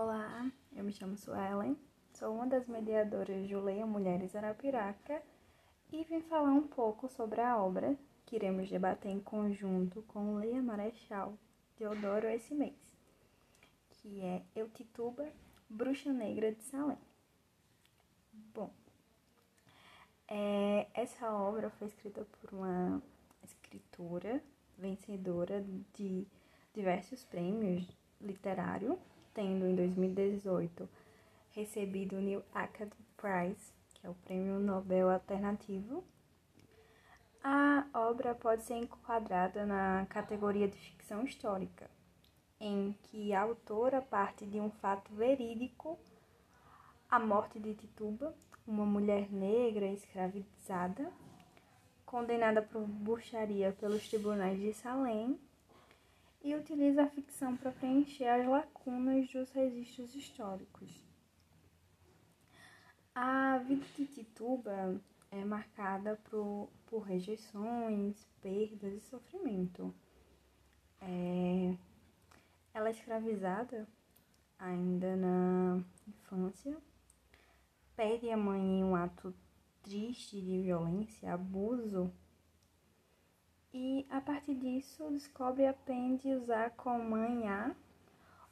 Olá, eu me chamo Suelen, sou uma das mediadoras do Leia Mulheres Arapiraca e vim falar um pouco sobre a obra que iremos debater em conjunto com Leia Marechal Teodoro esse mês, que é Eutituba, Bruxa Negra de Salem. Bom, é, essa obra foi escrita por uma escritora vencedora de diversos prêmios literários tendo em 2018 recebido o New Academy Prize, que é o Prêmio Nobel Alternativo. A obra pode ser enquadrada na categoria de ficção histórica, em que a autora parte de um fato verídico, a morte de Tituba, uma mulher negra escravizada, condenada por bruxaria pelos tribunais de Salem e utiliza a ficção para preencher as lacunas dos registros históricos. A vida de Tituba é marcada por, por rejeições, perdas e sofrimento. É, ela é escravizada ainda na infância, perde a mãe em um ato triste de violência, abuso e a partir disso descobre e aprende a usar com manhã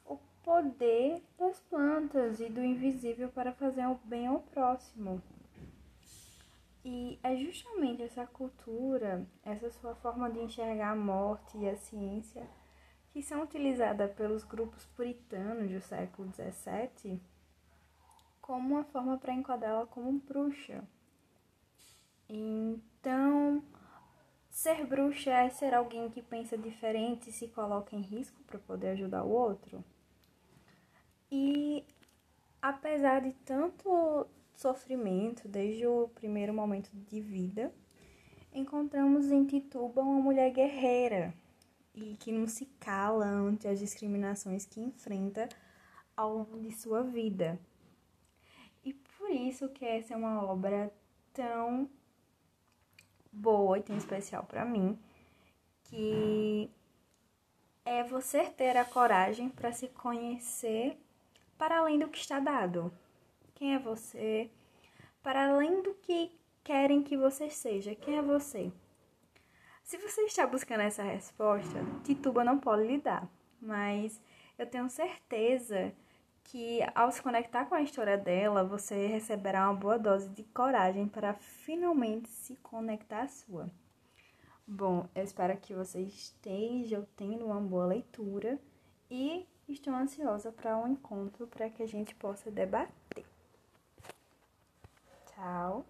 o poder das plantas e do invisível para fazer o bem ao próximo. E é justamente essa cultura, essa sua forma de enxergar a morte e a ciência, que são utilizadas pelos grupos puritanos do século XVII como uma forma para enquadrá-la como bruxa. Então, Ser bruxa é ser alguém que pensa diferente e se coloca em risco para poder ajudar o outro. E apesar de tanto sofrimento desde o primeiro momento de vida, encontramos em Tituba uma mulher guerreira e que não se cala ante as discriminações que enfrenta ao longo de sua vida. E por isso que essa é uma obra tão boa e tão especial para mim, que é você ter a coragem para se conhecer para além do que está dado. Quem é você? Para além do que querem que você seja. Quem é você? Se você está buscando essa resposta, Tituba não pode lhe dar, mas eu tenho certeza que ao se conectar com a história dela, você receberá uma boa dose de coragem para finalmente se conectar à sua. Bom, eu espero que você esteja tendo uma boa leitura e estou ansiosa para um encontro para que a gente possa debater. Tchau!